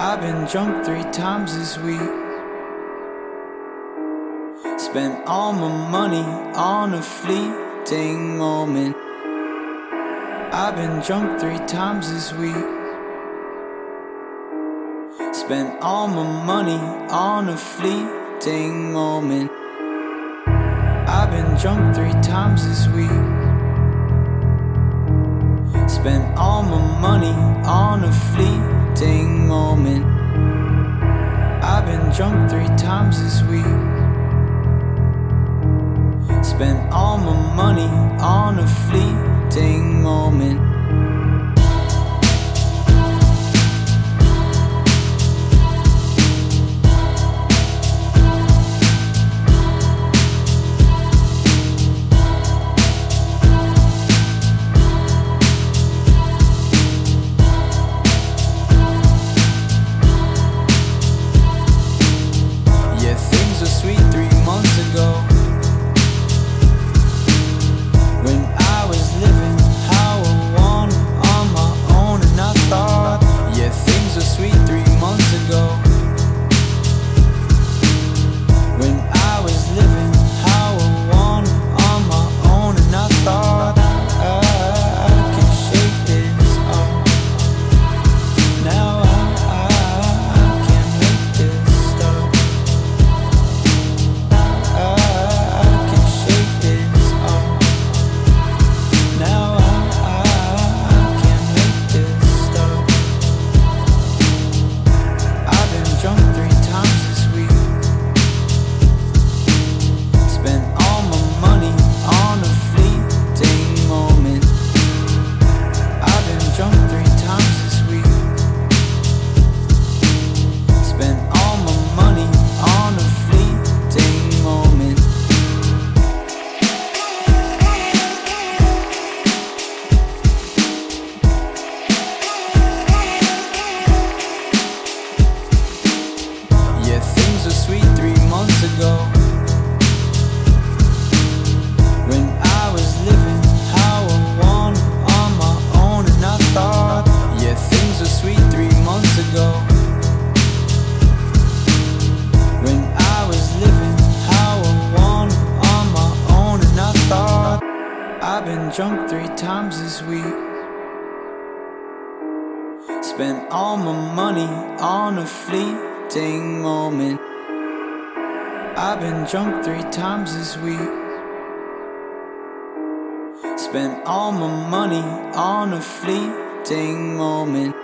I've been drunk three times this week. Spent all my money on a fleeting moment. I've been drunk three times this week. Spent all my money on a fleeting moment. I've been drunk three times this week. Spent all my money on a fleeting moment. I've been drunk three times this week. Spent all my money on a fleeting moment. Drunk three times this week. Spent all my money on a fleeting moment. I've been drunk three times this week. Spent all my money on a fleeting moment.